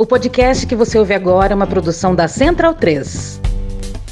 O podcast que você ouve agora é uma produção da Central 3.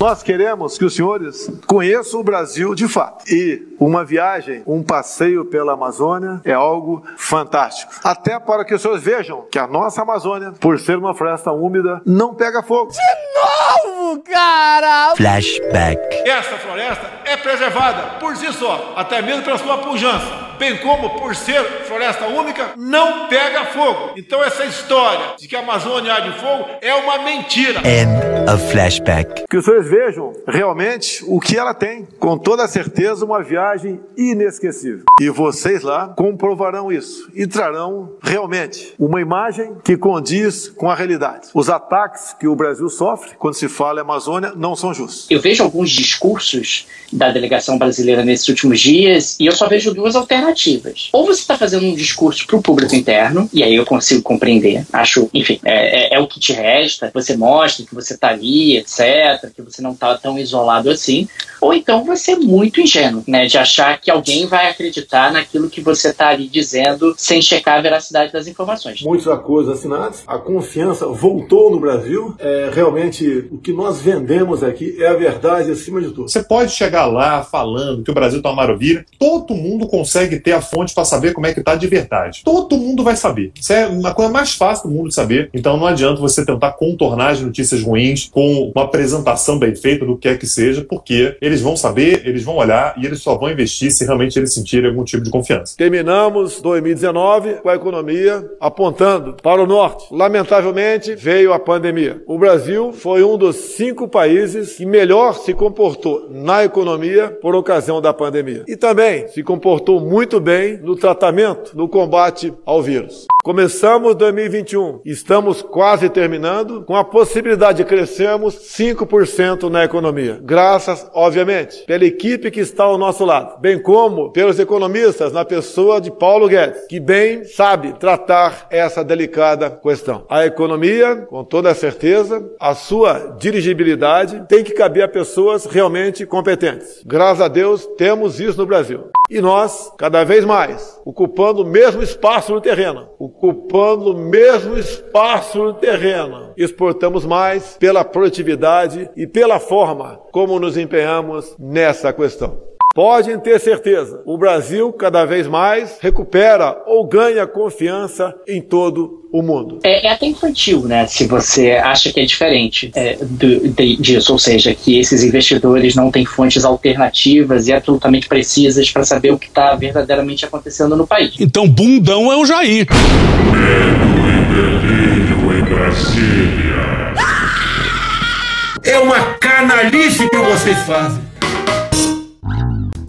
Nós queremos que os senhores conheçam o Brasil de fato. E uma viagem, um passeio pela Amazônia é algo fantástico. Até para que os senhores vejam que a nossa Amazônia, por ser uma floresta úmida, não pega fogo. De novo, cara! Flashback. Esta floresta é preservada por si só, até mesmo pela sua pujança bem como por ser floresta única, não pega fogo. Então essa história de que a Amazônia há de fogo é uma mentira. End of flashback. Que os senhores vejam realmente o que ela tem. Com toda certeza, uma viagem inesquecível. E vocês lá comprovarão isso e trarão realmente uma imagem que condiz com a realidade. Os ataques que o Brasil sofre quando se fala em Amazônia não são justos. Eu vejo alguns discursos da delegação brasileira nesses últimos dias e eu só vejo duas alternativas. Ou você está fazendo um discurso para o público interno, e aí eu consigo compreender. Acho, enfim, é, é, é o que te resta. Você mostra que você está ali, etc., que você não está tão isolado assim. Ou então você é muito ingênuo, né? De achar que alguém vai acreditar naquilo que você está ali dizendo sem checar a veracidade das informações. Muitos acordos assinados, a confiança voltou no Brasil. É, realmente, o que nós vendemos aqui é a verdade acima de tudo. Você pode chegar lá falando que o Brasil está uma maravilha, todo mundo consegue ter a fonte para saber como é que tá de verdade. Todo mundo vai saber. Isso é uma coisa mais fácil do mundo de saber. Então não adianta você tentar contornar as notícias ruins com uma apresentação bem feita do que é que seja, porque eles vão saber, eles vão olhar e eles só vão investir se realmente eles sentirem algum tipo de confiança. Terminamos 2019 com a economia apontando para o norte. Lamentavelmente veio a pandemia. O Brasil foi um dos cinco países que melhor se comportou na economia por ocasião da pandemia. E também se comportou muito muito bem no tratamento, no combate ao vírus. Começamos 2021, estamos quase terminando, com a possibilidade de crescermos 5% na economia. Graças, obviamente, pela equipe que está ao nosso lado, bem como pelos economistas na pessoa de Paulo Guedes, que bem sabe tratar essa delicada questão. A economia, com toda certeza, a sua dirigibilidade tem que caber a pessoas realmente competentes. Graças a Deus, temos isso no Brasil. E nós, cada vez mais, ocupando o mesmo espaço no terreno, ocupando o mesmo espaço no terreno, exportamos mais pela produtividade e pela forma como nos empenhamos nessa questão. Podem ter certeza, o Brasil cada vez mais recupera ou ganha confiança em todo o mundo. É, é até infantil, né? Se você acha que é diferente é, do, de, disso, ou seja, que esses investidores não têm fontes alternativas e absolutamente precisas para saber o que está verdadeiramente acontecendo no país. Então, bundão é o Jair. Medo e delírio em Brasília. É uma canalice que vocês fazem.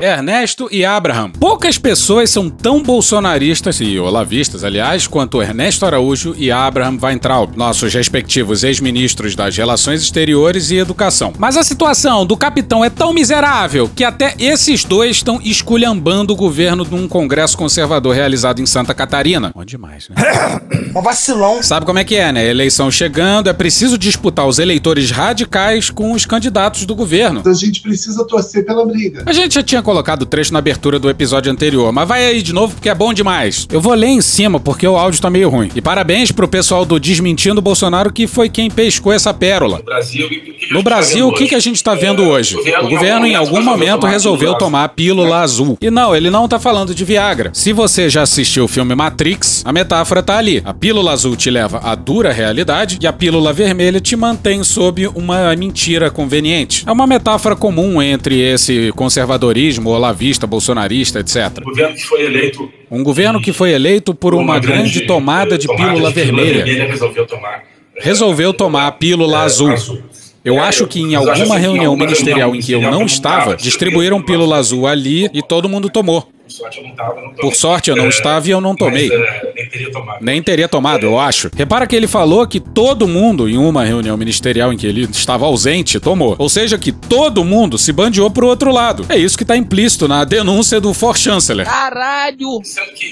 Ernesto e Abraham. Poucas pessoas são tão bolsonaristas e olavistas, aliás, quanto Ernesto Araújo e Abraham Weintraub, nossos respectivos ex-ministros das Relações Exteriores e Educação. Mas a situação do capitão é tão miserável que até esses dois estão esculhambando o governo num congresso conservador realizado em Santa Catarina. Bom demais, né? Um vacilão. Sabe como é que é, né? Eleição chegando, é preciso disputar os eleitores radicais com os candidatos do governo. A gente precisa torcer pela briga. A gente já tinha colocado o trecho na abertura do episódio anterior, mas vai aí de novo porque é bom demais. Eu vou ler em cima porque o áudio tá meio ruim. E parabéns pro pessoal do Desmentindo Bolsonaro que foi quem pescou essa pérola. No Brasil, no Brasil o que, que a gente tá vendo hoje? O governo em algum momento resolveu tomar a pílula azul. E não, ele não tá falando de Viagra. Se você já assistiu o filme Matrix, a metáfora tá ali. A pílula azul te leva à dura realidade e a pílula vermelha te mantém sob uma mentira conveniente. É uma metáfora comum entre esse conservadorismo populismo olavista, bolsonarista, etc. Um governo que foi eleito. Um governo que foi eleito por uma, uma grande, grande, tomada de tomada pílula, de vermelha. vermelha. resolveu tomar. Resolveu tomar a pílula é, azul. azul. Eu é, acho que em alguma reunião ministerial em que eu não estava, distribuíram pílula azul ali e todo mundo tomou. Por sorte eu não tava, não tomei. Por sorte eu não É, estava e eu não tomei. Mas, é, nem teria tomado. Nem teria tomado, eu acho. Repara que ele falou que todo mundo, em uma reunião ministerial em que ele estava ausente, tomou. Ou seja, que todo mundo se bandeou pro outro lado. É isso que tá implícito na denúncia do For Chanceler. Caralho!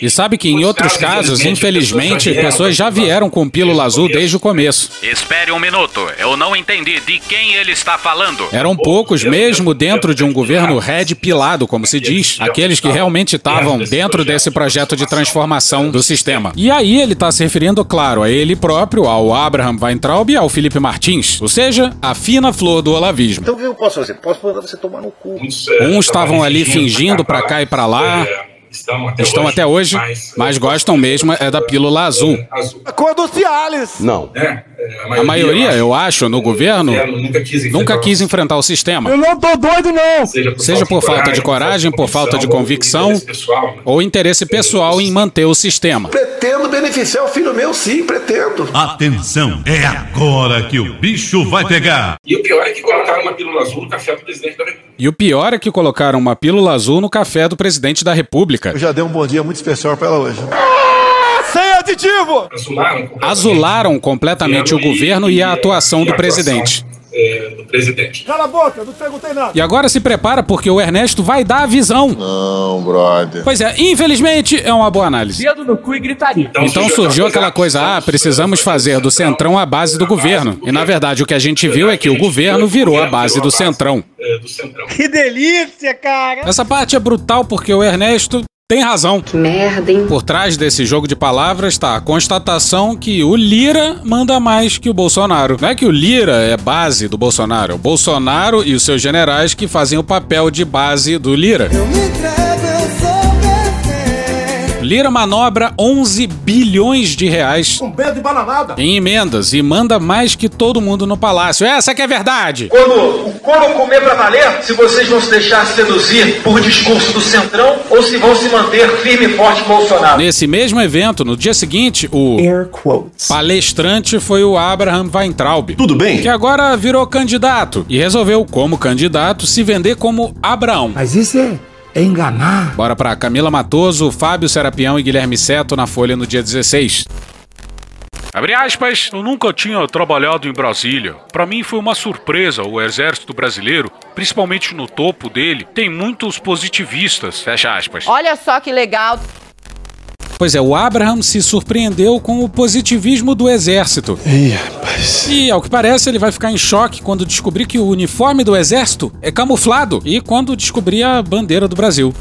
E sabe que em outros casos, infelizmente, pessoas já vieram com pílula azul desde o começo. Espere um minuto, eu não entendi de quem ele está falando. Eram poucos mesmo dentro de um governo red pilado, como se diz, aqueles que realmente estavam dentro desse projeto de transformação do sistema. E aí ele está se referindo, claro, a ele próprio, ao Abraham Weintraub e ao Felipe Martins, ou seja, a fina flor do olavismo. Então o que eu posso fazer? Posso mandar você tomar no cu. Uns estavam ali fingindo pra cá e pra lá, Estão até estão hoje, até hoje, mas gostam mesmo é da pílula azul. A cor do Cialis. Não. É, A maioria, eu acho, no governo, nunca quis enfrentar o sistema. Eu não tô doido, não. Seja por falta de coragem, por falta de convicção ou interesse pessoal em manter o sistema. Pretendo beneficiar o filho meu, sim, pretendo. Atenção, é agora que o bicho vai pegar. E o pior é que colocaram uma pílula azul no café do presidente da República. E o pior é que colocaram uma pílula azul no café do presidente da República. Eu já dei um bom dia muito especial pra ela hoje. Sem aditivo! Azularam Azularam completamente o governo e a atuação do presidente. É, do presidente. Cala a boca, não perguntei nada. E agora se prepara porque o Ernesto vai dar a visão. Não, brother. Pois é, infelizmente é uma boa análise. Dedo no cu e gritaria. Então surgiu aquela coisa, ah, precisamos fazer do Centrão a base do governo. E na verdade o que a gente viu é que o governo virou a base do Centrão. É, do Centrão. Que delícia, cara. Essa parte é brutal porque o Ernesto tem razão. Que merda, hein? Por trás desse jogo de palavras está a constatação que o Lira manda mais que o Bolsonaro. Não é que o Lira é base do Bolsonaro, é o Bolsonaro e os seus generais que fazem o papel de base do Lira. Lira manobra 11 bilhões de reais Com medo de bananada. em emendas e manda mais que todo mundo no palácio. Essa que é a verdade. Quando o couro comer pra valer, se vocês vão se deixar seduzir por discurso do Centrão ou se vão se manter firme e forte Bolsonaro. Nesse mesmo evento, no dia seguinte, o palestrante foi o Abraham Weintraub. Tudo bem? Que agora virou candidato e resolveu, como candidato, se vender como Abraão. Mas isso é enganar. Bora pra Camila Matoso, Fábio Serapião e Guilherme Seto na Folha no dia 16. Abre aspas, eu nunca tinha trabalhado em Brasília. Para mim foi uma surpresa o exército brasileiro, principalmente no topo dele, tem muitos positivistas. Fecha aspas. Olha só que legal. Pois é, o Abraham se surpreendeu com o positivismo do exército. Ih, rapaz. E, ao que parece, ele vai ficar em choque quando descobrir que o uniforme do exército é camuflado e quando descobrir a bandeira do Brasil.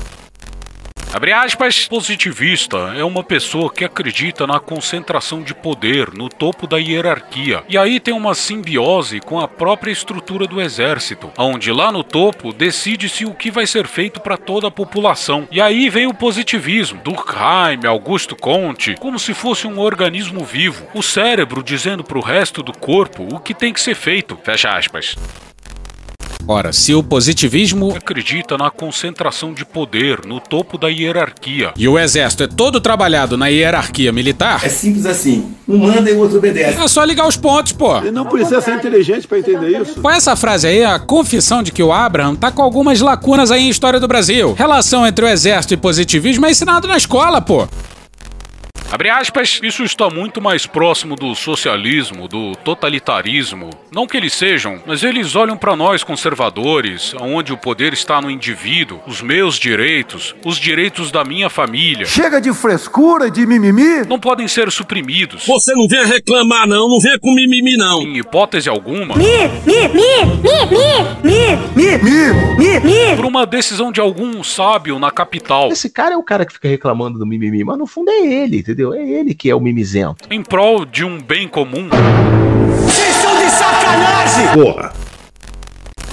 Abre aspas, positivista é uma pessoa que acredita na concentração de poder no topo da hierarquia. E aí tem uma simbiose com a própria estrutura do exército, onde lá no topo decide-se o que vai ser feito para toda a população. E aí vem o positivismo, Durkheim, Augusto Conte, como se fosse um organismo vivo, o cérebro dizendo para o resto do corpo o que tem que ser feito. Fecha aspas. Ora, se o positivismo acredita na concentração de poder no topo da hierarquia e o exército é todo trabalhado na hierarquia militar, É simples assim. Um manda e o outro obedece. é só ligar os pontos, pô. E não precisa ser inteligente pra entender isso. Com essa frase aí, a confissão de que o Abraham tá com algumas lacunas aí em história do Brasil. Relação entre o exército e positivismo é ensinado na escola, pô. Abre aspas, isso está muito mais próximo do socialismo, do totalitarismo. Não que eles sejam, mas eles olham para nós conservadores, onde o poder está no indivíduo, os meus direitos, os direitos da minha família. Chega de frescura, de mimimi. Não podem ser suprimidos. Você não vem reclamar, não. Não vem com mimimi, não. Em hipótese alguma, Mi, mi, mi, mi, mi, Mi, mi, mi, mi. por uma decisão de algum sábio na capital, Esse cara é o cara que fica reclamando do mimimi, mas no fundo é ele, entendeu? É ele que é o mimizento. em prol de um bem comum. Vocês são de sacanagem! Porra.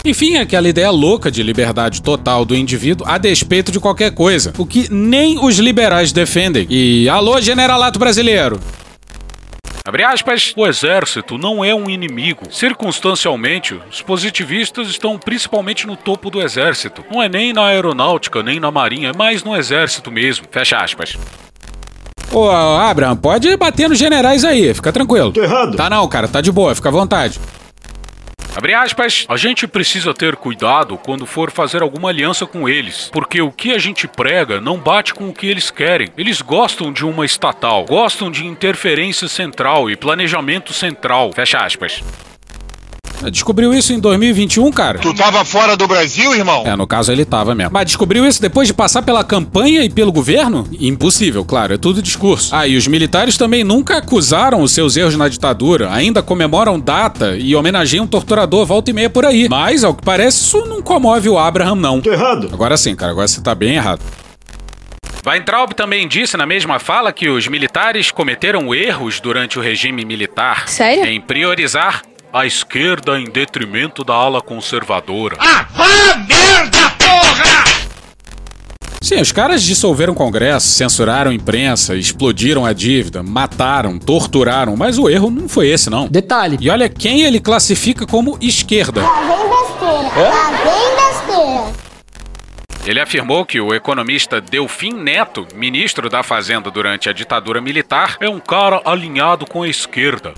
Enfim, aquela ideia louca de liberdade total do indivíduo a despeito de qualquer coisa. O que nem os liberais defendem. E alô, generalato brasileiro. Abre aspas, o exército não é um inimigo. Circunstancialmente, os positivistas estão principalmente no topo do exército. Não é nem na aeronáutica, nem na marinha, é mais no exército mesmo. Fecha aspas. Ô, Abraham, pode bater nos generais aí, fica tranquilo. Tô errado. Tá não, cara, tá de boa, fica à vontade. Abre aspas, a gente precisa ter cuidado quando for fazer alguma aliança com eles, porque o que a gente prega não bate com o que eles querem. Eles gostam de uma estatal, gostam de interferência central e planejamento central. Fecha aspas. Descobriu isso em 2021, cara? Tu tava fora do Brasil, irmão? É, no caso ele tava mesmo. Mas descobriu isso depois de passar pela campanha e pelo governo? Impossível, claro, é tudo discurso. Ah, e os militares também nunca acusaram os seus erros na ditadura, ainda comemoram data e homenageiam um torturador volta e meia por aí. Mas, ao que parece, isso não comove o Abraham, não. Tô errado. Agora sim, cara, agora você tá bem errado. Weintraub também disse na mesma fala que os militares cometeram erros durante o regime militar Sério? em priorizar a esquerda em detrimento da ala conservadora. Ah, vá merda, porra! Sim, os caras dissolveram o Congresso, censuraram a imprensa, explodiram a dívida, mataram, torturaram, mas o erro não foi esse, não. Detalhe. E olha quem ele classifica como esquerda. Lá vem besteira. Lá vem besteira. Ele afirmou que o economista Delfim Neto, ministro da Fazenda durante a ditadura militar, é um cara alinhado com a esquerda.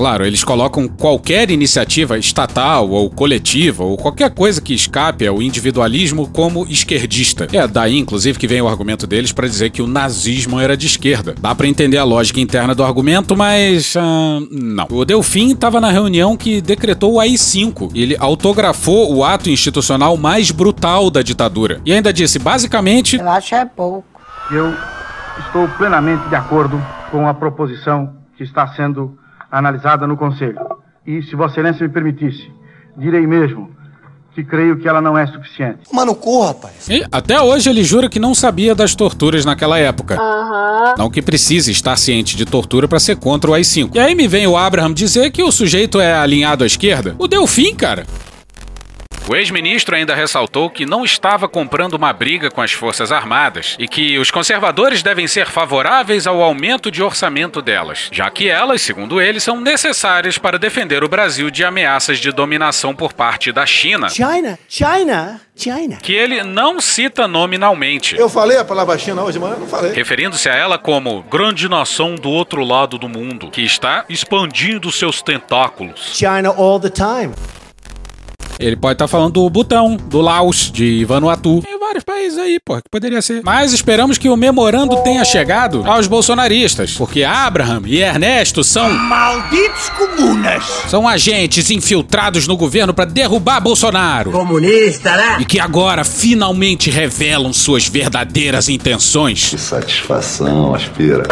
Claro, eles colocam qualquer iniciativa estatal ou coletiva ou qualquer coisa que escape ao individualismo como esquerdista. É daí, inclusive, que vem o argumento deles para dizer que o nazismo era de esquerda. Dá para entender a lógica interna do argumento, mas não. O Delfim estava na reunião que decretou o AI-5. Ele autografou o ato institucional mais brutal da ditadura e ainda disse, basicamente, Eu acho é pouco. Eu estou plenamente de acordo com a proposição que está sendo analisada no Conselho. E, se Vossa Excelência me permitisse, direi mesmo que creio que ela não é suficiente. Mano, cu, rapaz. E até hoje ele jura que não sabia das torturas naquela época. Aham. Não que precise estar ciente de tortura para ser contra o AI-5. E aí me vem o Abraham dizer que o sujeito é alinhado à esquerda. O Delfim, cara. O ex-ministro ainda ressaltou que não estava comprando uma briga com as Forças Armadas e que os conservadores devem ser favoráveis ao aumento de orçamento delas, já que elas, segundo ele, são necessárias para defender o Brasil de ameaças de dominação por parte da China, China, China, China. que ele não cita nominalmente. Eu falei a palavra China hoje de manhã? Não falei. Referindo-se a ela como grande nação do outro lado do mundo, que está expandindo seus tentáculos. China all the time. Ele pode estar falando do Butão, do Laos, de Vanuatu. Tem vários países aí, pô, que poderia ser. Mas esperamos que o memorando tenha chegado aos bolsonaristas, porque Abraham e Ernesto são Malditos comunas! são agentes infiltrados no governo para derrubar Bolsonaro. Comunista, né? E que agora finalmente revelam suas verdadeiras intenções. Satisfação, aspira.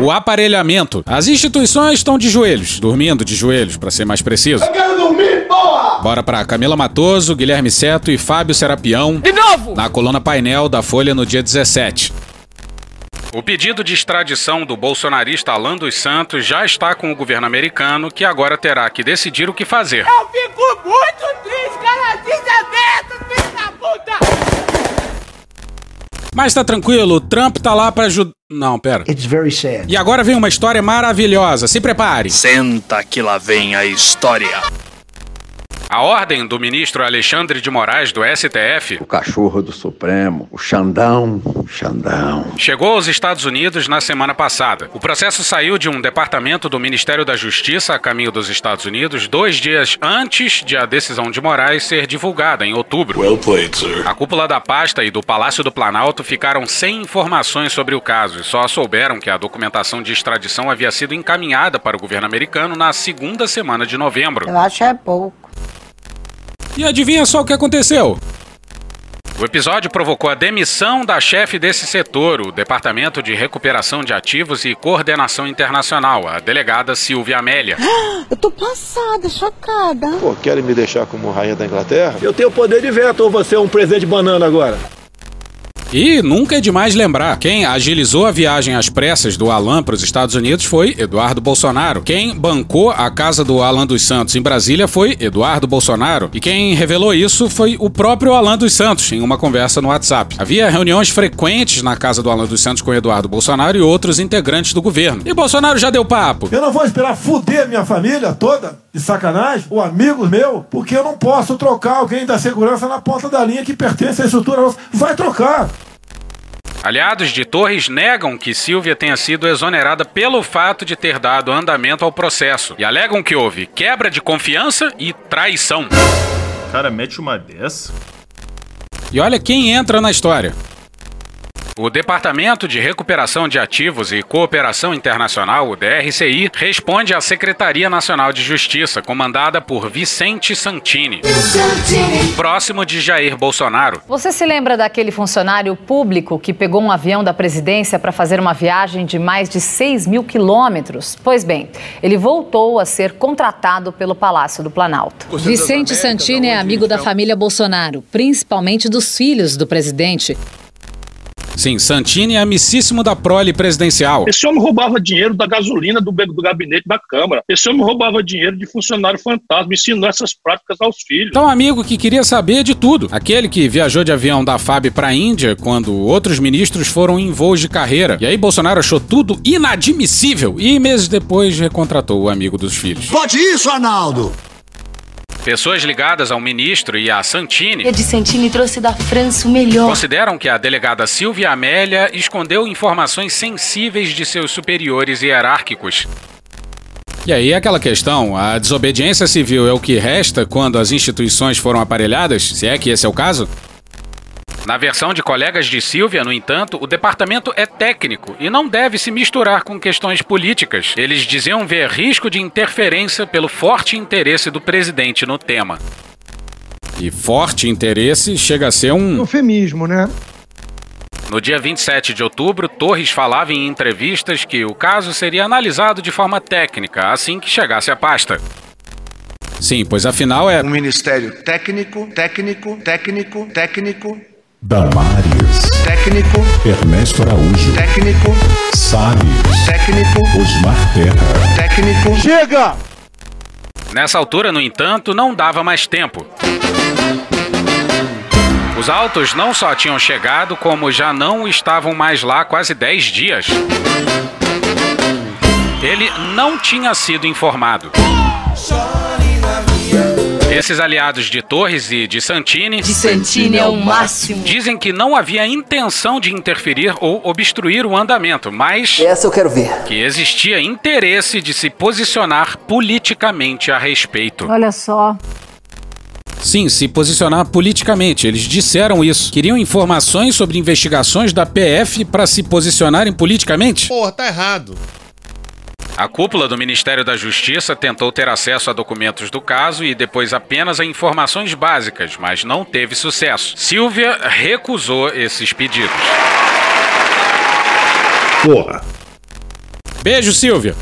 O aparelhamento. As instituições estão de joelhos, dormindo de joelhos, para ser mais preciso. Bora pra Camila Matoso, Guilherme Seto e Fábio Serapião De novo! na coluna painel da Folha no dia 17. O pedido de extradição do bolsonarista Alan dos Santos já está com o governo americano, que agora terá que decidir o que fazer. Eu fico muito triste, cara, desaberto, filho da puta! Mas tá tranquilo, o Trump tá lá pra ajudar. Não, pera. It's very sad. E agora vem uma história maravilhosa, se prepare. Senta que lá vem a história. A ordem do ministro Alexandre de Moraes do STF O cachorro do Supremo, o Xandão, Xandão. chegou aos Estados Unidos na semana passada. O processo saiu de um departamento do Ministério da Justiça a caminho dos Estados Unidos dois dias antes de a decisão de Moraes ser divulgada em outubro. Well played, sir. A cúpula da pasta e do Palácio do Planalto ficaram sem informações sobre o caso e só souberam que a documentação de extradição havia sido encaminhada para o governo americano na segunda semana de novembro. Eu acho é pouco. E adivinha só o que aconteceu? O episódio provocou a demissão da chefe desse setor, o Departamento de Recuperação de Ativos e Coordenação Internacional, a delegada Silvia Amélia. Eu tô passada, chocada. Pô, querem me deixar como rainha da Inglaterra? Eu tenho poder de veto ou você é um presente banana agora? E nunca é demais lembrar: quem agilizou a viagem às pressas do Alan para os Estados Unidos foi Eduardo Bolsonaro. Quem bancou a casa do Alan dos Santos em Brasília foi Eduardo Bolsonaro. E quem revelou isso foi o próprio Alan dos Santos, em uma conversa no WhatsApp. Havia reuniões frequentes na casa do Alan dos Santos com Eduardo Bolsonaro e outros integrantes do governo. E Bolsonaro já deu papo. Eu não vou esperar fuder minha família toda, de sacanagem, ou amigos meus, porque eu não posso trocar alguém da segurança na ponta da linha que pertence à estrutura nossa. Vai trocar! Aliados de Torres negam que Silvia tenha sido exonerada pelo fato de ter dado andamento ao processo e alegam que houve quebra de confiança e traição. Cara, mete uma dessa. E olha quem entra na história. O Departamento de Recuperação de Ativos e Cooperação Internacional, o DRCI, responde à Secretaria Nacional de Justiça, comandada por Vicente Santini, próximo de Jair Bolsonaro. Você se lembra daquele funcionário público que pegou um avião da presidência para fazer uma viagem de mais de 6 mil quilômetros? Pois bem, ele voltou a ser contratado pelo Palácio do Planalto. Vicente Santini é amigo da família Bolsonaro, principalmente dos filhos do presidente. Sim, Santini é amicíssimo da prole presidencial. Esse homem roubava dinheiro da gasolina do, do gabinete da Câmara. Esse homem roubava dinheiro de funcionário fantasma, ensinou essas práticas aos filhos. Então, amigo que queria saber de tudo. Aquele que viajou de avião da FAB para a Índia quando outros ministros foram em voos de carreira. E aí Bolsonaro achou tudo inadmissível e meses depois recontratou o amigo dos filhos. Pode isso, Arnaldo! Pessoas ligadas ao ministro e a Santini Ed Santini trouxe da França o melhor. consideram que a delegada Silvia Amélia escondeu informações sensíveis de seus superiores hierárquicos. E aí aquela questão, a desobediência civil é o que resta quando as instituições foram aparelhadas, se é que esse é o caso? Na versão de colegas de Silvia, no entanto, o departamento é técnico e não deve se misturar com questões políticas. Eles diziam ver risco de interferência pelo forte interesse do presidente no tema. E forte interesse chega a ser um eufemismo, né? No dia 27 de outubro, Torres falava em entrevistas que o caso seria analisado de forma técnica assim que chegasse à pasta. Sim, pois afinal é um ministério técnico, técnico, técnico, técnico, Damares, técnico, Ernesto Araújo, técnico, Salles, técnico, Osmar Terra, técnico. Chega! Nessa altura, no entanto, não dava mais tempo. Os autos não só tinham chegado, como já não estavam mais lá quase 10 dias. Ele não tinha sido informado. Esses aliados de Torres e de Santini. De Santini é o máximo. Dizem que não havia intenção de interferir ou obstruir o andamento, mas. Essa eu quero ver. Que existia interesse de se posicionar politicamente a respeito. Olha só. Sim, se posicionar politicamente. Eles disseram isso. Queriam informações sobre investigações da PF para se posicionarem politicamente? Porra, tá errado. A cúpula do Ministério da Justiça tentou ter acesso a documentos do caso e depois apenas a informações básicas, mas não teve sucesso. Silvia recusou esses pedidos. Porra. Beijo, Silvia.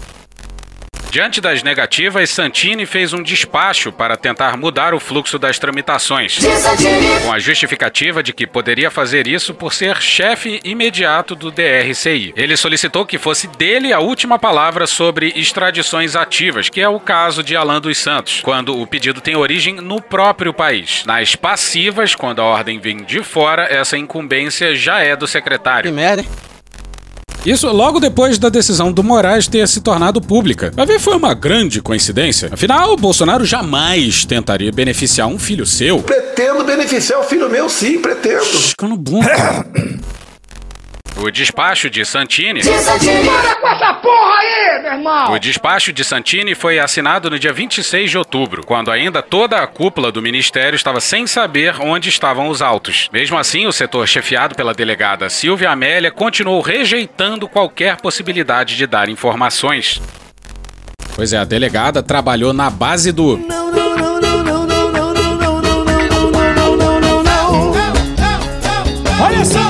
Diante das negativas, Santini fez um despacho para tentar mudar o fluxo das tramitações, com a justificativa de que poderia fazer isso por ser chefe imediato do DRCI. Ele solicitou que fosse dele a última palavra sobre extradições ativas, que é o caso de Alan dos Santos, quando o pedido tem origem no próprio país. Nas passivas, quando a ordem vem de fora, essa incumbência já é do secretário. Que merda, hein? Isso logo depois da decisão do Moraes ter se tornado pública. Vai ver, foi uma grande coincidência. Afinal, Bolsonaro jamais tentaria beneficiar um filho seu. Pretendo beneficiar o filho meu, sim, pretendo. Ficando bom. O despacho de Santini. Para com essa porra aí, meu irmão! O despacho de Santini foi assinado no dia 26 de outubro, quando ainda toda a cúpula do ministério estava sem saber onde estavam os autos. Mesmo assim, o setor chefiado pela delegada Silvia Amélia continuou rejeitando qualquer possibilidade de dar informações. Pois é, a delegada trabalhou na base do. Olha só!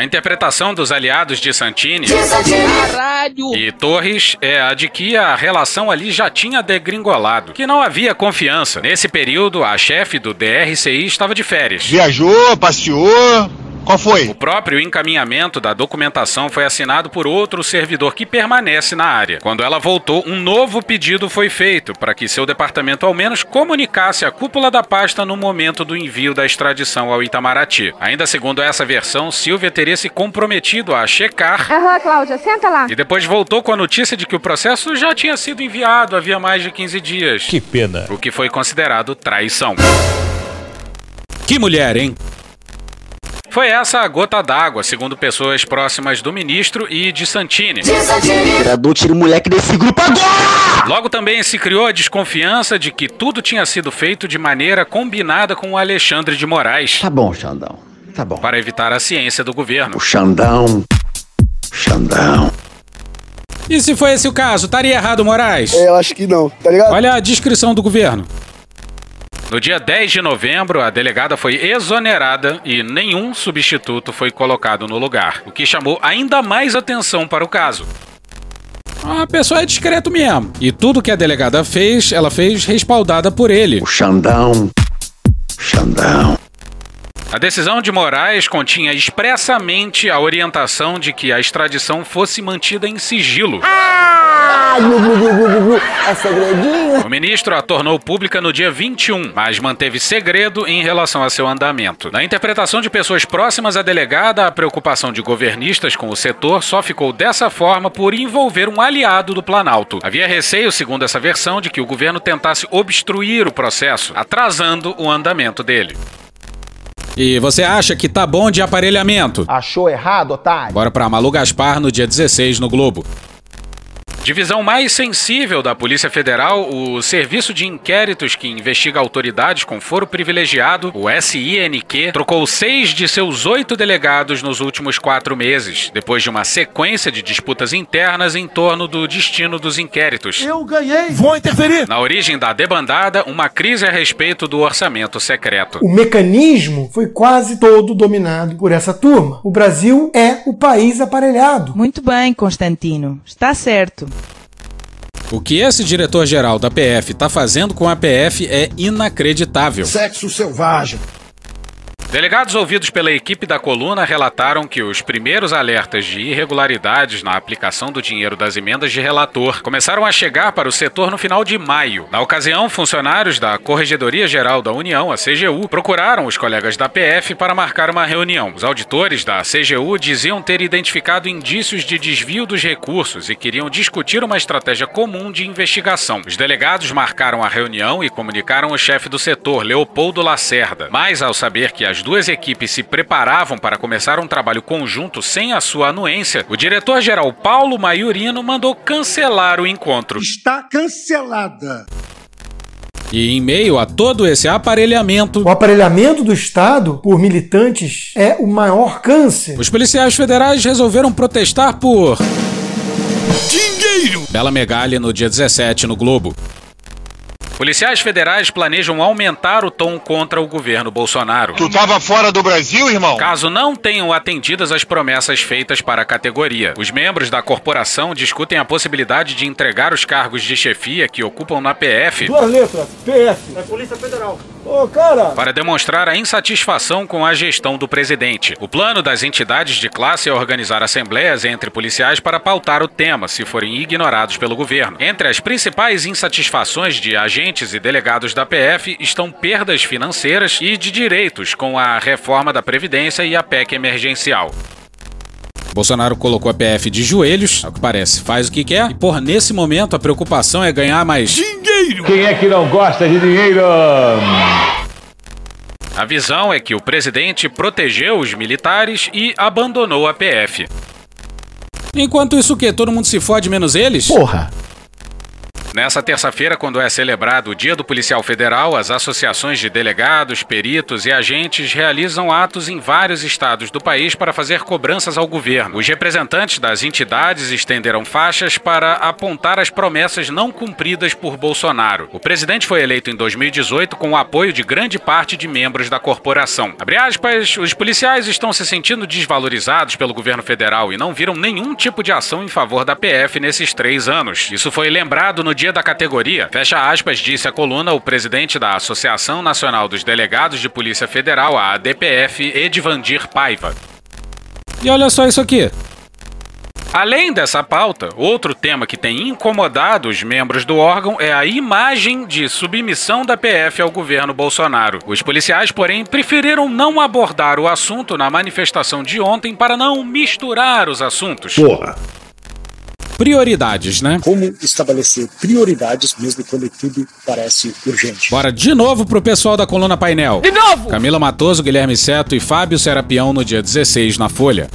A interpretação dos aliados de Santini Caralho! e Torres é a de que a relação ali já tinha degringolado, que não havia confiança. Nesse período, a chefe do DRCI estava de férias. Viajou, passeou. Qual foi? O próprio encaminhamento da documentação foi assinado por outro servidor que permanece na área. Quando ela voltou, um novo pedido foi feito para que seu departamento ao menos comunicasse a cúpula da pasta no momento do envio da extradição ao Itamaraty. Ainda segundo essa versão, Silvia teria se comprometido a checar Aham, Cláudia, senta lá. e depois voltou com a notícia de que o processo já tinha sido enviado havia mais de 15 dias. Que pena. O que foi considerado traição. Que mulher, hein? Foi essa a gota d'água, segundo pessoas próximas do ministro e de Santini. Vereador, tira o moleque desse grupo agora! Logo também se criou a desconfiança de que tudo tinha sido feito de maneira combinada com o Alexandre de Moraes. Tá bom, Xandão. Tá bom. Para evitar a ciência do governo. O Xandão. Xandão. E se foi esse o caso, estaria errado, Moraes? É, eu acho que não, tá ligado? Olha a descrição do governo. No dia 10 de novembro, a delegada foi exonerada e nenhum substituto foi colocado no lugar, o que chamou ainda mais atenção para o caso. A pessoa é discreto mesmo. E tudo que a delegada fez, ela fez respaldada por ele. O Xandão. Xandão. A decisão de Moraes continha expressamente a orientação de que a extradição fosse mantida em sigilo. Ah. É segredinho. O ministro a tornou pública no dia 21, mas manteve segredo em relação a seu andamento. Na interpretação de pessoas próximas à delegada, a preocupação de governistas com o setor só ficou dessa forma por envolver um aliado do Planalto. Havia receio, segundo essa versão, de que o governo tentasse obstruir o processo, atrasando o andamento dele. E você acha que tá bom de aparelhamento? Achou errado, otário? Bora pra Malu Gaspar no dia 16 no Globo. Divisão mais sensível da Polícia Federal, o Serviço de Inquéritos que investiga autoridades com foro privilegiado, o SINQ, trocou seis de seus oito delegados nos últimos quatro meses, depois de uma sequência de disputas internas em torno do destino dos inquéritos. Eu ganhei! Vou interferir! Na origem da debandada, uma crise a respeito do orçamento secreto. O mecanismo foi quase todo dominado por essa turma. O Brasil é o país aparelhado. Muito bem, Constantino. Está certo. O que esse diretor-geral da PF tá fazendo com a PF é inacreditável. Sexo selvagem. Delegados ouvidos pela equipe da coluna relataram que os primeiros alertas de irregularidades na aplicação do dinheiro das emendas de relator começaram a chegar para o setor no final de maio. Na ocasião, funcionários da Corregedoria Geral da União, a CGU, procuraram os colegas da PF para marcar uma reunião. Os auditores da CGU diziam ter identificado indícios de desvio dos recursos e queriam discutir uma estratégia comum de investigação. Os delegados marcaram a reunião e comunicaram o chefe do setor, Leopoldo Lacerda. Mas ao saber que as duas equipes se preparavam para começar um trabalho conjunto sem a sua anuência, o diretor-geral Paulo Maiorino mandou cancelar o encontro. Está cancelada. E em meio a todo esse aparelhamento, O aparelhamento do Estado por militantes é o maior câncer. os policiais federais resolveram protestar por. Dinheiro! Bela Megali no dia 17 no Globo. Policiais federais planejam aumentar o tom contra o governo Bolsonaro. Tu tava fora do Brasil, irmão? Caso não tenham atendidas as promessas feitas para a categoria, os membros da corporação discutem a possibilidade de entregar os cargos de chefia que ocupam na PF Duas letras. PF. É Polícia Federal. Ô, cara. para demonstrar a insatisfação com a gestão do presidente. O plano das entidades de classe é organizar assembleias entre policiais para pautar o tema, se forem ignorados pelo governo. Entre as principais insatisfações de agentes e delegados da PF estão perdas financeiras e de direitos com a reforma da Previdência e a PEC emergencial. Bolsonaro colocou a PF de joelhos, ao que parece, faz o que quer, e por nesse momento a preocupação é ganhar mais dinheiro. Quem é que não gosta de dinheiro? A visão é que o presidente protegeu os militares e abandonou a PF. Enquanto isso o quê? Todo mundo se fode menos eles? Porra. Nessa terça-feira, quando é celebrado o Dia do Policial Federal, as associações de delegados, peritos e agentes realizam atos em vários estados do país para fazer cobranças ao governo. Os representantes das entidades estenderam faixas para apontar as promessas não cumpridas por Bolsonaro. O presidente foi eleito em 2018 com o apoio de grande parte de membros da corporação. Aspas, os policiais estão se sentindo desvalorizados pelo governo federal e não viram nenhum tipo de ação em favor da PF nesses três anos. Isso foi lembrado no dia da categoria. Fecha aspas, disse a coluna o presidente da Associação Nacional dos Delegados de Polícia Federal, a ADPF, Edvandir Paiva. E olha só isso aqui. Além dessa pauta, outro tema que tem incomodado os membros do órgão é a imagem de submissão da PF ao governo Bolsonaro. Os policiais, porém, preferiram não abordar o assunto na manifestação de ontem para não misturar os assuntos. Porra. Prioridades, né? Como estabelecer prioridades mesmo quando tudo parece urgente. Bora de novo pro pessoal da coluna painel. De novo! Camila Matoso, Guilherme Seto e Fábio Serapião no dia 16 na Folha.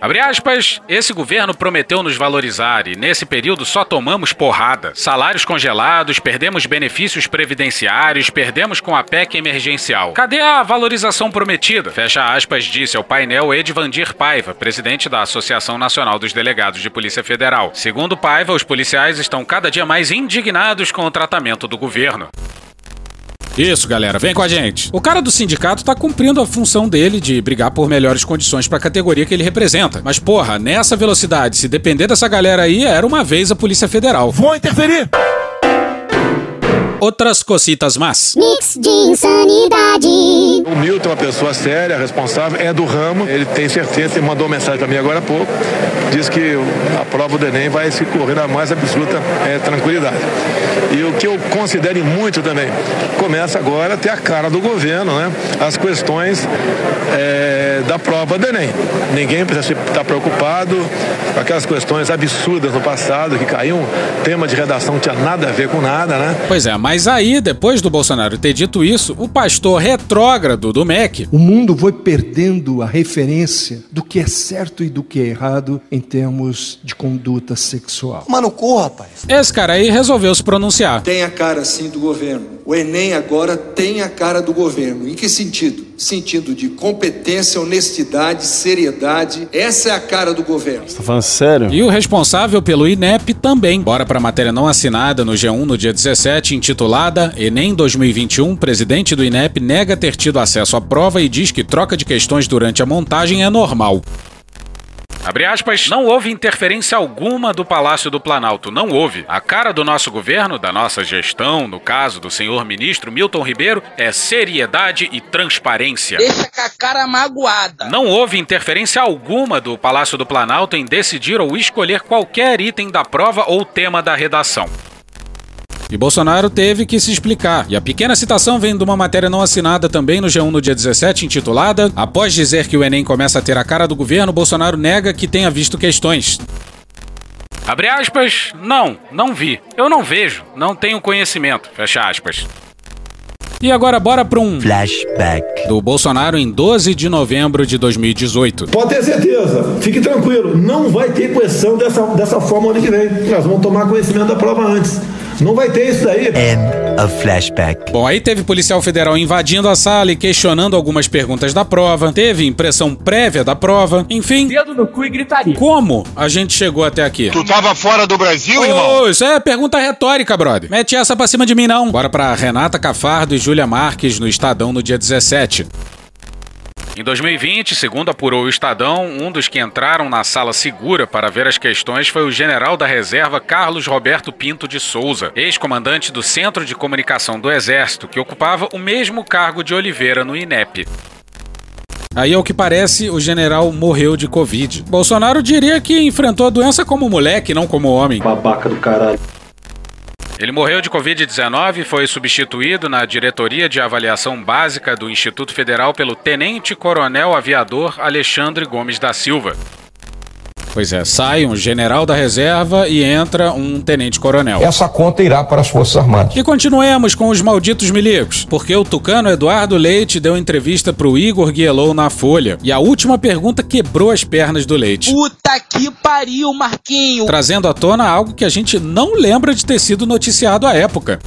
Abre aspas, esse governo prometeu nos valorizar e nesse período só tomamos porrada. Salários congelados, perdemos benefícios previdenciários, perdemos com a PEC emergencial. Cadê a valorização prometida? Fecha aspas, disse ao painel Edvandir Paiva, presidente da Associação Nacional dos Delegados de Polícia Federal. Segundo Paiva, os policiais estão cada dia mais indignados com o tratamento do governo. Isso, galera, vem com a gente. O cara do sindicato tá cumprindo a função dele de brigar por melhores condições pra categoria que ele representa. Mas, porra, nessa velocidade, se depender dessa galera aí, era uma vez a Polícia Federal. Vou interferir! Outras cocitas más. Mix de insanidade. O Milton é uma pessoa séria, responsável, é do ramo. Ele tem certeza, ele mandou mensagem para mim agora há pouco. Diz que a prova do Enem vai se correr na mais absoluta é, tranquilidade. E o que eu considero muito também, começa agora a ter a cara do governo, né? As questões é, da prova do Enem. Ninguém precisa estar preocupado com aquelas questões absurdas no passado, que caiu um tema de redação que tinha nada a ver com nada, né? Pois é, mas aí, depois do Bolsonaro ter dito isso, o pastor retrógrado do MEC. O mundo foi perdendo a referência do que é certo e do que é errado em termos de conduta sexual. Mano, corra, rapaz. Esse cara aí resolveu se pronunciar. Tem a cara sim do governo. O Enem agora tem a cara do governo. Em que sentido? Sentido de competência, honestidade, seriedade. Essa é a cara do governo. Você tá falando sério? E o responsável pelo INEP também. Bora pra matéria não assinada no G1 no dia 17, intitulada Enem 2021, presidente do INEP nega ter tido acesso à prova e diz que troca de questões durante a montagem é normal. Abre aspas, não houve interferência alguma do Palácio do Planalto, não houve. A cara do nosso governo, da nossa gestão, no caso do senhor ministro Milton Ribeiro, é seriedade e transparência. Deixa com a cara magoada. Não houve interferência alguma do Palácio do Planalto em decidir ou escolher qualquer item da prova ou tema da redação. E Bolsonaro teve que se explicar. E a pequena citação vem de uma matéria não assinada também no G1 no dia 17, intitulada Após dizer que o Enem começa a ter a cara do governo, Bolsonaro nega que tenha visto questões. Abre aspas, não, não vi. Eu não vejo, não tenho conhecimento. Fecha aspas. E agora bora para um flashback do Bolsonaro em 12 de novembro de 2018. Pode ter certeza, fique tranquilo, não vai ter questão dessa, dessa forma ano que vem. Nós vamos tomar conhecimento da prova antes. Não vai ter isso daí. End of flashback. Bom, aí teve policial federal invadindo a sala e questionando algumas perguntas da prova. Teve impressão prévia da prova. Enfim. Dedo no cu e gritaria. Como a gente chegou até aqui? Tu tava fora do Brasil, Ô, irmão? isso é pergunta retórica, brother. Mete essa pra cima de mim, não. Bora pra Renata Cafardo e Júlia Marques no Estadão no dia 17. Em 2020, segundo apurou o Estadão, um dos que entraram na sala segura para ver as questões foi o general da reserva Carlos Roberto Pinto de Souza, ex-comandante do Centro de Comunicação do Exército, que ocupava o mesmo cargo de Oliveira no INEP. Aí, ao que parece, o general morreu de Covid. Bolsonaro diria que enfrentou a doença como moleque, não como homem. Babaca do caralho. Ele morreu de Covid-19 e foi substituído na diretoria de avaliação básica do Instituto Federal pelo Tenente Coronel Aviador Alexandre Gomes da Silva. Pois é, sai um general da reserva e entra um tenente-coronel. Essa conta irá para as Forças Armadas. E continuemos com os malditos milicos, porque o tucano Eduardo Leite deu entrevista pro Igor Guielou na Folha. E a última pergunta quebrou as pernas do Leite. Puta que pariu, Marquinho. Trazendo à tona algo que a gente não lembra de ter sido noticiado à época.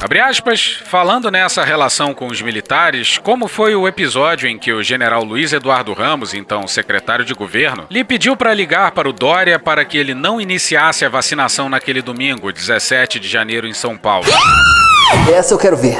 Abre aspas, falando nessa relação com os militares, como foi o episódio em que o general Luiz Eduardo Ramos, então secretário de governo, lhe pediu para ligar para o Dória para que ele não iniciasse a vacinação naquele domingo, 17 de janeiro, em São Paulo. Essa eu quero ver.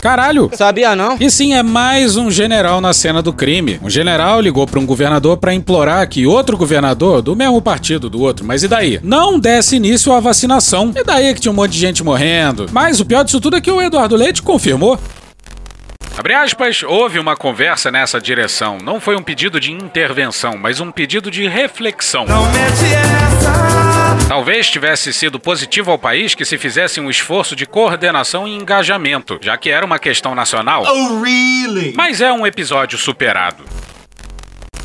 Caralho! Sabia não? E sim, é mais um general na cena do crime. Um general ligou para um governador para implorar que outro governador, do mesmo partido do outro, mas e daí? Não desse início à vacinação. E daí que tinha um monte de gente morrendo. Mas o pior disso tudo é que o Eduardo Leite confirmou. Abre aspas, houve uma conversa nessa direção. Não foi um pedido de intervenção, mas um pedido de reflexão. Talvez tivesse sido positivo ao país que se fizesse um esforço de coordenação e engajamento, já que era uma questão nacional. Oh, really? Mas é um episódio superado.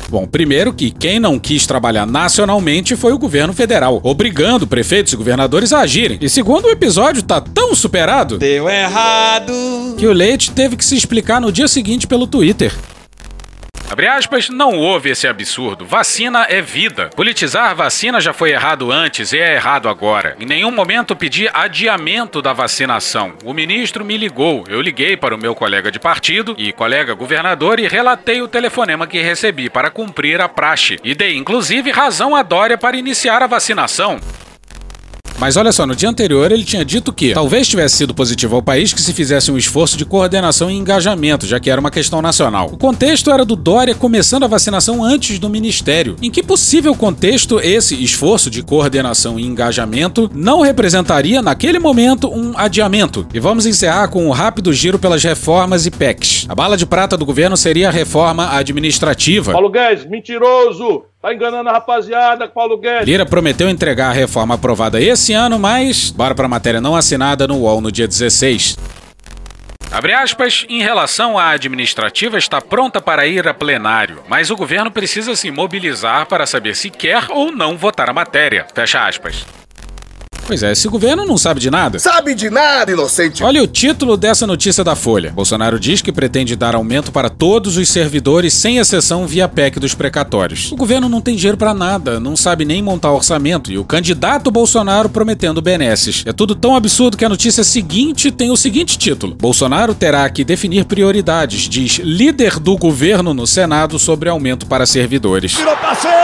Bom, primeiro que quem não quis trabalhar nacionalmente foi o governo federal, obrigando prefeitos e governadores a agirem. E segundo, o episódio tá tão superado. Deu errado. Que o Leite teve que se explicar no dia seguinte pelo Twitter. Abre aspas, não houve esse absurdo. Vacina é vida. Politizar vacina já foi errado antes e é errado agora. Em nenhum momento pedi adiamento da vacinação. O ministro me ligou. Eu liguei para o meu colega de partido e colega governador e relatei o telefonema que recebi para cumprir a praxe. E dei inclusive razão a Dória para iniciar a vacinação. Mas olha só, no dia anterior ele tinha dito que talvez tivesse sido positivo ao país que se fizesse um esforço de coordenação e engajamento, já que era uma questão nacional. O contexto era do Dória começando a vacinação antes do ministério. Em que possível contexto esse esforço de coordenação e engajamento não representaria, naquele momento, um adiamento? E vamos encerrar com um rápido giro pelas reformas e PECs. A bala de prata do governo seria a reforma administrativa. Paulo Guedes, mentiroso! Tá enganando a rapaziada, Paulo Guedes. Lira prometeu entregar a reforma aprovada esse ano, mas bora pra matéria não assinada no UOL no dia 16. Abre aspas, em relação à administrativa, está pronta para ir a plenário, mas o governo precisa se mobilizar para saber se quer ou não votar a matéria. Fecha aspas. Pois é, esse governo não sabe de nada. Sabe de nada, inocente. Olha o título dessa notícia da Folha. Bolsonaro diz que pretende dar aumento para todos os servidores, sem exceção via PEC dos precatórios. O governo não tem dinheiro para nada, não sabe nem montar orçamento e o candidato Bolsonaro prometendo benesses. É tudo tão absurdo que a notícia seguinte tem o seguinte título: Bolsonaro terá que definir prioridades, diz líder do governo no Senado sobre aumento para servidores. Virou passeio!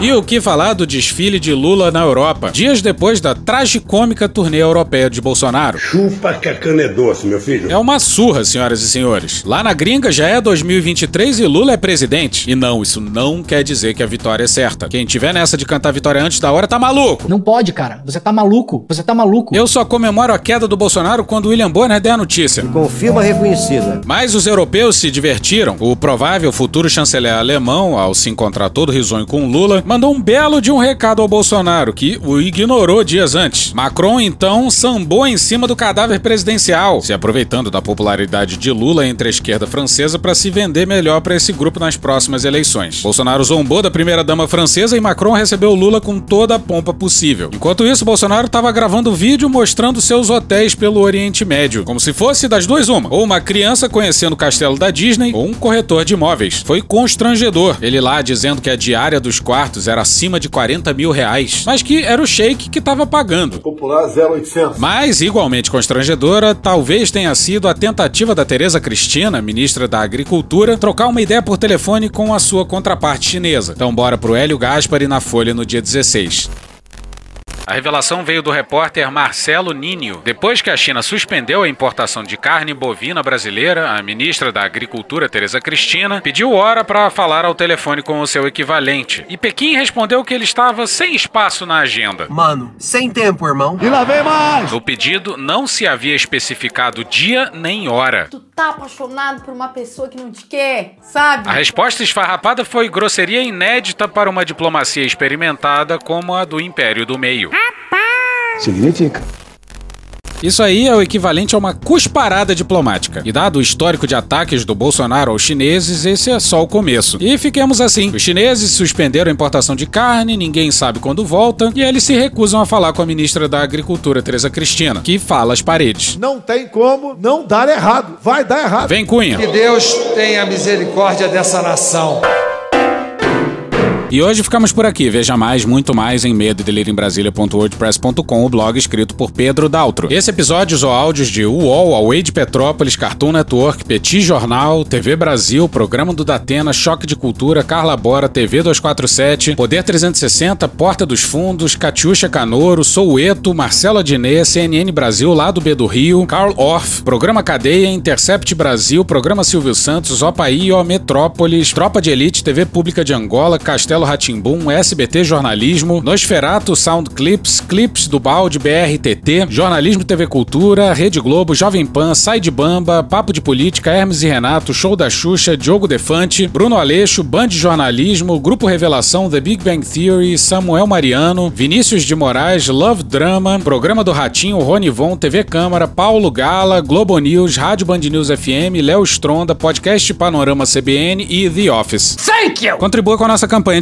E o que falar do desfile de Lula na Europa? Dias depois da tragicômica turnê europeia de Bolsonaro. Chupa que a cana é doce, meu filho. É uma surra, senhoras e senhores. Lá na gringa já é 2023 e Lula é presidente. E não, isso não quer dizer que a vitória é certa. Quem tiver nessa de cantar a vitória antes da hora tá maluco. Não pode, cara. Você tá maluco. Você tá maluco. Eu só comemoro a queda do Bolsonaro quando William Bonner der a notícia. Confirma reconhecida. Mas os europeus se divertiram. O provável futuro chanceler alemão, ao se encontrar todo risonho com Lula, mandou um belo de um recado ao Bolsonaro, que o ignorou dias antes. Macron, então, sambou em cima do cadáver presidencial, se aproveitando da popularidade de Lula entre a esquerda francesa para se vender melhor para esse grupo nas próximas eleições. Bolsonaro zombou da primeira-dama francesa e Macron recebeu Lula com toda a pompa possível. Enquanto isso, Bolsonaro estava gravando vídeo mostrando seus hotéis pelo Oriente Médio, como se fosse das duas uma, ou uma criança conhecendo o castelo da Disney, ou um corretor de imóveis. Foi constrangedor. Ele lá dizendo que a diária dos quartos era acima de 40 mil reais, mas que era o Sheik que estava pagando. Popular 0800. Mas, igualmente constrangedora, talvez tenha sido a tentativa da Tereza Cristina, ministra da Agricultura, trocar uma ideia por telefone com a sua contraparte chinesa. Então bora pro Hélio Gaspari na Folha no dia 16. A revelação veio do repórter Marcelo Ninho. Depois que a China suspendeu a importação de carne bovina brasileira, a ministra da Agricultura, Tereza Cristina, pediu hora para falar ao telefone com o seu equivalente. E Pequim respondeu que ele estava sem espaço na agenda. Mano, sem tempo, irmão. E lá vem mais! No pedido não se havia especificado dia nem hora. Tu tá apaixonado por uma pessoa que não te quer, sabe? A resposta esfarrapada foi grosseria inédita para uma diplomacia experimentada como a do Império do Meio. Significa. Isso aí é o equivalente a uma cusparada diplomática. E dado o histórico de ataques do Bolsonaro aos chineses, esse é só o começo. E fiquemos assim: os chineses suspenderam a importação de carne, ninguém sabe quando volta, e eles se recusam a falar com a ministra da Agricultura, Tereza Cristina, que fala as paredes. Não tem como não dar errado. Vai dar errado. Vem Cunha. Que Deus tenha misericórdia dessa nação. E hoje ficamos por aqui. Veja mais, muito mais em medo o blog escrito por Pedro Daltro. Esse episódio usou áudios de UOL, Away de Petrópolis, Cartoon Network, Petit Jornal, TV Brasil, Programa do Datena, Choque de Cultura, Carla Bora, TV 247, Poder 360, Porta dos Fundos, Catiuxa Canoro, Soueto, Marcelo Adnet, CNN Brasil, Lado B do Rio, Carl Orff, Programa Cadeia, Intercept Brasil, Programa Silvio Santos, Opaí, O Metrópolis, Tropa de Elite, TV Pública de Angola, Castelo Castelo Ratimbum, SBT Jornalismo, Nosferato Sound Clips, Clips do Balde BRTT, Jornalismo TV Cultura, Rede Globo, Jovem Pan, Sai de Bamba, Papo de Política, Hermes e Renato, Show da Xuxa, Diogo Defante, Bruno Aleixo, Band de Jornalismo, Grupo Revelação, The Big Bang Theory, Samuel Mariano, Vinícius de Moraes, Love Drama, Programa do Ratinho, Rony Von, TV Câmara, Paulo Gala, Globo News, Rádio Band News FM, Léo Stronda, Podcast Panorama CBN e The Office. Thank you! Contribua com a nossa campanha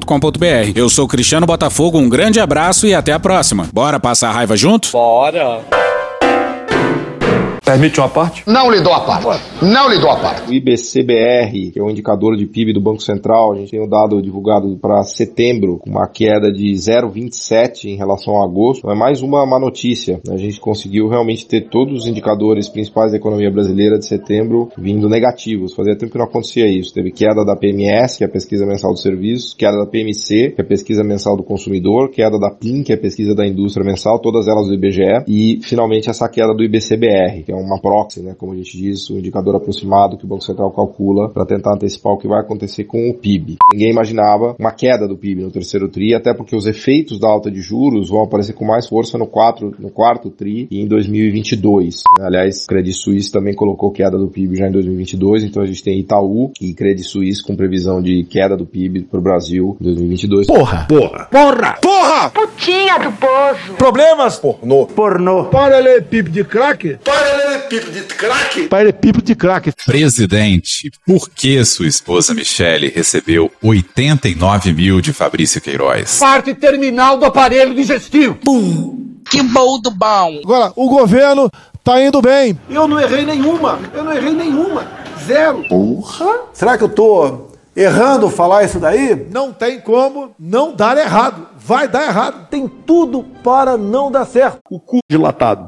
Brasília.com.br. Eu sou Cristiano Botafogo, um grande abraço e até a próxima. Bora passar a raiva junto? Bora! Permite uma parte? Não lhe dou a parte. Não lhe dou a parte. O IBCBR, que é o indicador de PIB do Banco Central, a gente tem um dado divulgado para setembro, com uma queda de 0,27 em relação a agosto. Então, é mais uma má notícia. A gente conseguiu realmente ter todos os indicadores principais da economia brasileira de setembro vindo negativos. Fazia tempo que não acontecia isso. Teve queda da PMS, que é a pesquisa mensal dos serviços, queda da PMC, que é a pesquisa mensal do consumidor, queda da PIN, que é a pesquisa da indústria mensal, todas elas do IBGE, e finalmente essa queda do IBCBR, que é uma proxy, né, como a gente diz, o um indicador aproximado que o Banco Central calcula para tentar antecipar o que vai acontecer com o PIB. Ninguém imaginava uma queda do PIB no terceiro tri, até porque os efeitos da alta de juros vão aparecer com mais força no, quatro, no quarto tri e em 2022. Né? Aliás, Credit Suisse também colocou queda do PIB já em 2022, então a gente tem Itaú e Credit Suisse com previsão de queda do PIB para o Brasil em 2022. Porra! Porra! Porra! Porra! Putinha do poço! Problemas? Pornô. Pornô. Paralelepípedo de crack? Paralelepípedo de crack? Paralelepípedo de crack. Presidente, por que sua esposa Michele recebeu 89 mil de Fabrício Queiroz? Parte terminal do aparelho digestivo. Pum! Que bom do bom! Agora, o governo tá indo bem. Eu não errei nenhuma. Eu não errei nenhuma. Zero. Porra! Será que eu tô errando falar isso daí? Não tem como não dar errado. Vai dar errado. Tem tudo para não dar certo. O cu dilatado.